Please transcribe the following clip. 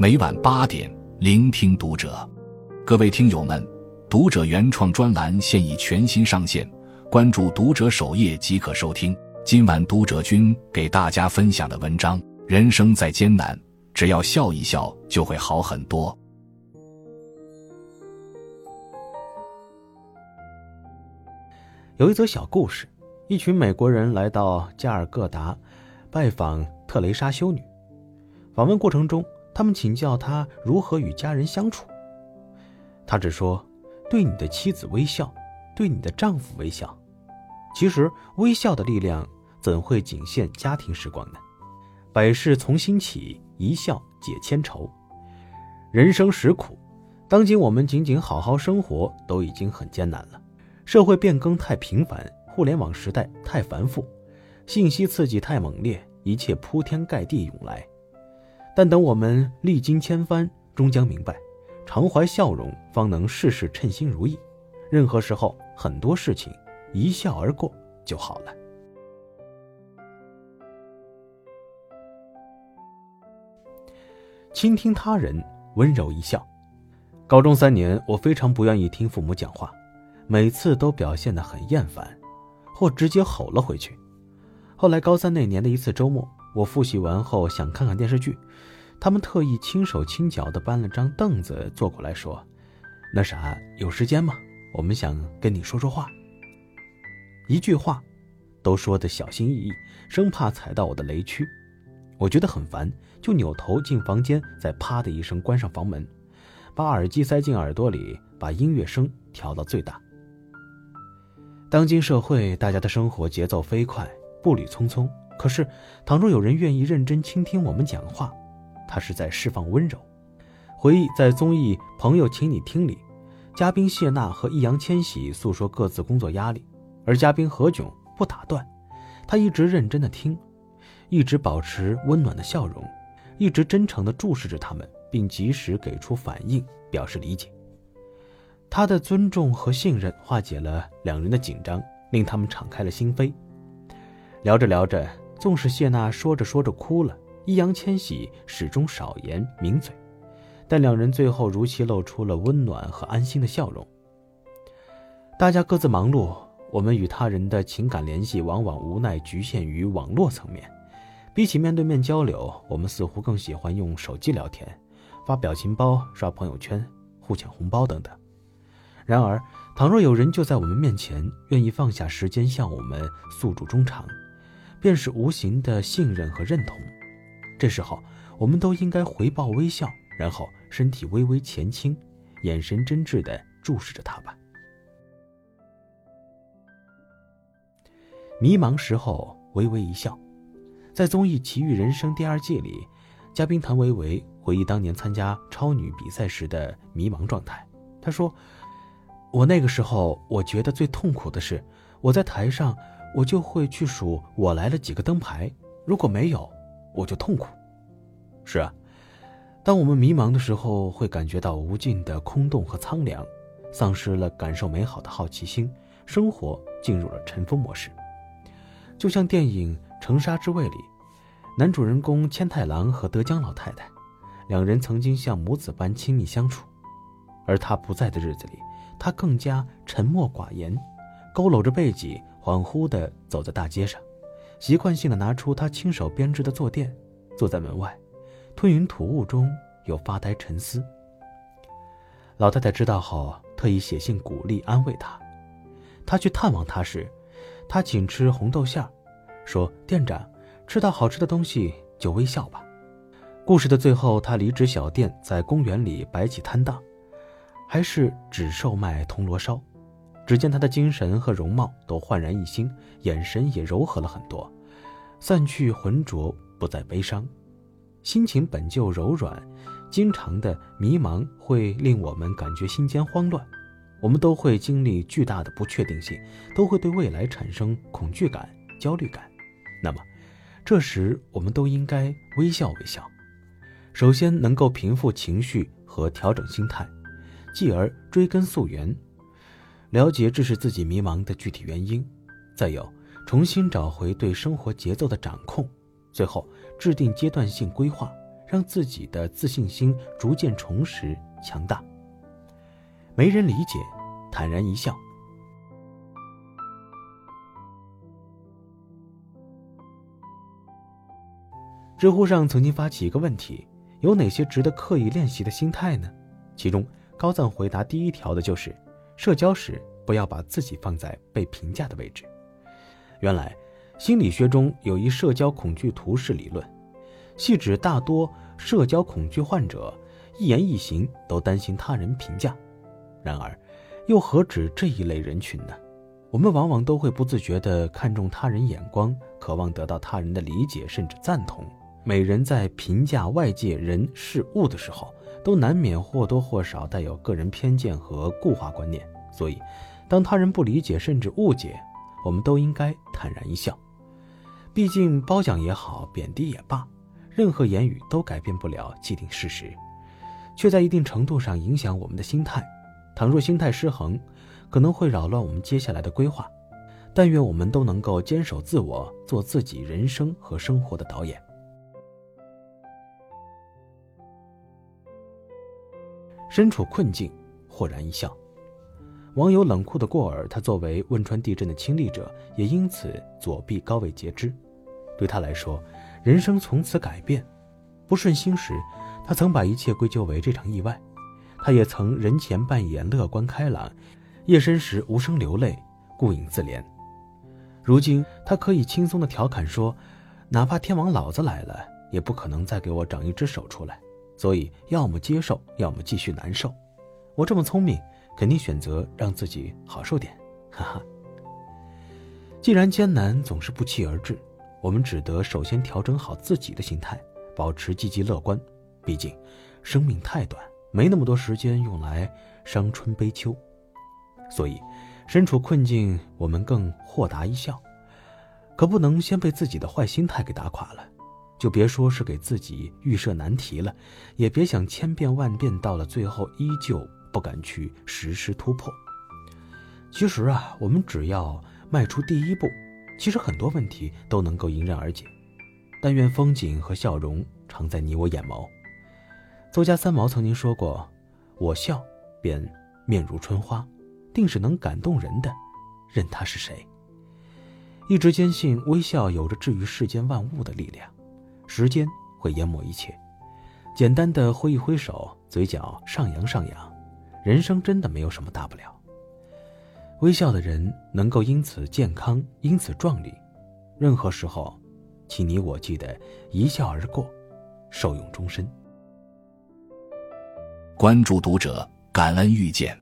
每晚八点，聆听读者。各位听友们，读者原创专栏现已全新上线，关注读者首页即可收听。今晚读者君给大家分享的文章：人生再艰难，只要笑一笑，就会好很多。有一则小故事：一群美国人来到加尔各答，拜访特蕾莎修女。访问过程中，他们请教他如何与家人相处。他只说：“对你的妻子微笑，对你的丈夫微笑。”其实，微笑的力量怎会仅限家庭时光呢？百事从心起，一笑解千愁。人生实苦，当今我们仅仅好好生活都已经很艰难了。社会变更太频繁，互联网时代太繁复，信息刺激太猛烈，一切铺天盖地涌来。但等我们历经千帆，终将明白，常怀笑容，方能事事称心如意。任何时候，很多事情一笑而过就好了。倾听他人，温柔一笑。高中三年，我非常不愿意听父母讲话，每次都表现得很厌烦，或直接吼了回去。后来高三那年的一次周末。我复习完后想看看电视剧，他们特意轻手轻脚地搬了张凳子坐过来说：“那啥，有时间吗？我们想跟你说说话。”一句话，都说的小心翼翼，生怕踩到我的雷区。我觉得很烦，就扭头进房间，再啪的一声关上房门，把耳机塞进耳朵里，把音乐声调到最大。当今社会，大家的生活节奏飞快，步履匆匆。可是，倘若有人愿意认真倾听我们讲话，他是在释放温柔。回忆在综艺《朋友，请你听》里，嘉宾谢娜和易烊千玺诉说各自工作压力，而嘉宾何炅不打断，他一直认真的听，一直保持温暖的笑容，一直真诚的注视着他们，并及时给出反应，表示理解。他的尊重和信任化解了两人的紧张，令他们敞开了心扉。聊着聊着。纵使谢娜说着说着哭了，易烊千玺始终少言抿嘴，但两人最后如期露出了温暖和安心的笑容。大家各自忙碌，我们与他人的情感联系往往无奈局限于网络层面。比起面对面交流，我们似乎更喜欢用手机聊天，发表情包、刷朋友圈、互抢红包等等。然而，倘若有人就在我们面前，愿意放下时间向我们诉诸衷肠。便是无形的信任和认同，这时候我们都应该回报微笑，然后身体微微前倾，眼神真挚地注视着他吧。迷茫时候微微一笑，在综艺《奇遇人生》第二季里，嘉宾谭维维回忆当年参加超女比赛时的迷茫状态。他说：“我那个时候，我觉得最痛苦的是我在台上。”我就会去数我来了几个灯牌，如果没有，我就痛苦。是啊，当我们迷茫的时候，会感觉到无尽的空洞和苍凉，丧失了感受美好的好奇心，生活进入了尘封模式。就像电影《城沙之味》里，男主人公千太郎和德江老太太，两人曾经像母子般亲密相处，而他不在的日子里，他更加沉默寡言，佝偻着背脊。恍惚地走在大街上，习惯性地拿出他亲手编织的坐垫，坐在门外，吞云吐雾中又发呆沉思。老太太知道后，特意写信鼓励安慰他。他去探望他时，他请吃红豆馅儿，说：“店长，吃到好吃的东西就微笑吧。”故事的最后，他离职小店，在公园里摆起摊档，还是只售卖铜锣烧。只见他的精神和容貌都焕然一新，眼神也柔和了很多，散去浑浊，不再悲伤。心情本就柔软，经常的迷茫会令我们感觉心间慌乱，我们都会经历巨大的不确定性，都会对未来产生恐惧感、焦虑感。那么，这时我们都应该微笑微笑，首先能够平复情绪和调整心态，继而追根溯源。了解这是自己迷茫的具体原因，再有重新找回对生活节奏的掌控，最后制定阶段性规划，让自己的自信心逐渐重拾、强大。没人理解，坦然一笑。知乎上曾经发起一个问题：有哪些值得刻意练习的心态呢？其中高赞回答第一条的就是：社交时不要把自己放在被评价的位置。原来，心理学中有一社交恐惧图式理论，系指大多社交恐惧患者一言一行都担心他人评价。然而，又何止这一类人群呢？我们往往都会不自觉地看重他人眼光，渴望得到他人的理解甚至赞同。每人在评价外界人事物的时候，都难免或多或少带有个人偏见和固化观念。所以，当他人不理解甚至误解，我们都应该坦然一笑。毕竟，褒奖也好，贬低也罢，任何言语都改变不了既定事实，却在一定程度上影响我们的心态。倘若心态失衡，可能会扰乱我们接下来的规划。但愿我们都能够坚守自我，做自己人生和生活的导演。身处困境，豁然一笑。网友冷酷的过儿，他作为汶川地震的亲历者，也因此左臂高位截肢。对他来说，人生从此改变。不顺心时，他曾把一切归咎为这场意外。他也曾人前扮演乐观开朗，夜深时无声流泪，顾影自怜。如今，他可以轻松地调侃说：“哪怕天王老子来了，也不可能再给我长一只手出来。所以，要么接受，要么继续难受。我这么聪明，肯定选择让自己好受点。”哈哈。既然艰难总是不期而至，我们只得首先调整好自己的心态，保持积极乐观。毕竟，生命太短。没那么多时间用来伤春悲秋，所以身处困境，我们更豁达一笑。可不能先被自己的坏心态给打垮了，就别说是给自己预设难题了，也别想千变万变，到了最后依旧不敢去实施突破。其实啊，我们只要迈出第一步，其实很多问题都能够迎刃而解。但愿风景和笑容常在你我眼眸。作家三毛曾经说过：“我笑，便面如春花，定是能感动人的，任他是谁。”一直坚信微笑有着治愈世间万物的力量。时间会淹没一切，简单的挥一挥手，嘴角上扬上扬，人生真的没有什么大不了。微笑的人能够因此健康，因此壮丽。任何时候，请你我记得一笑而过，受用终身。关注读者，感恩遇见。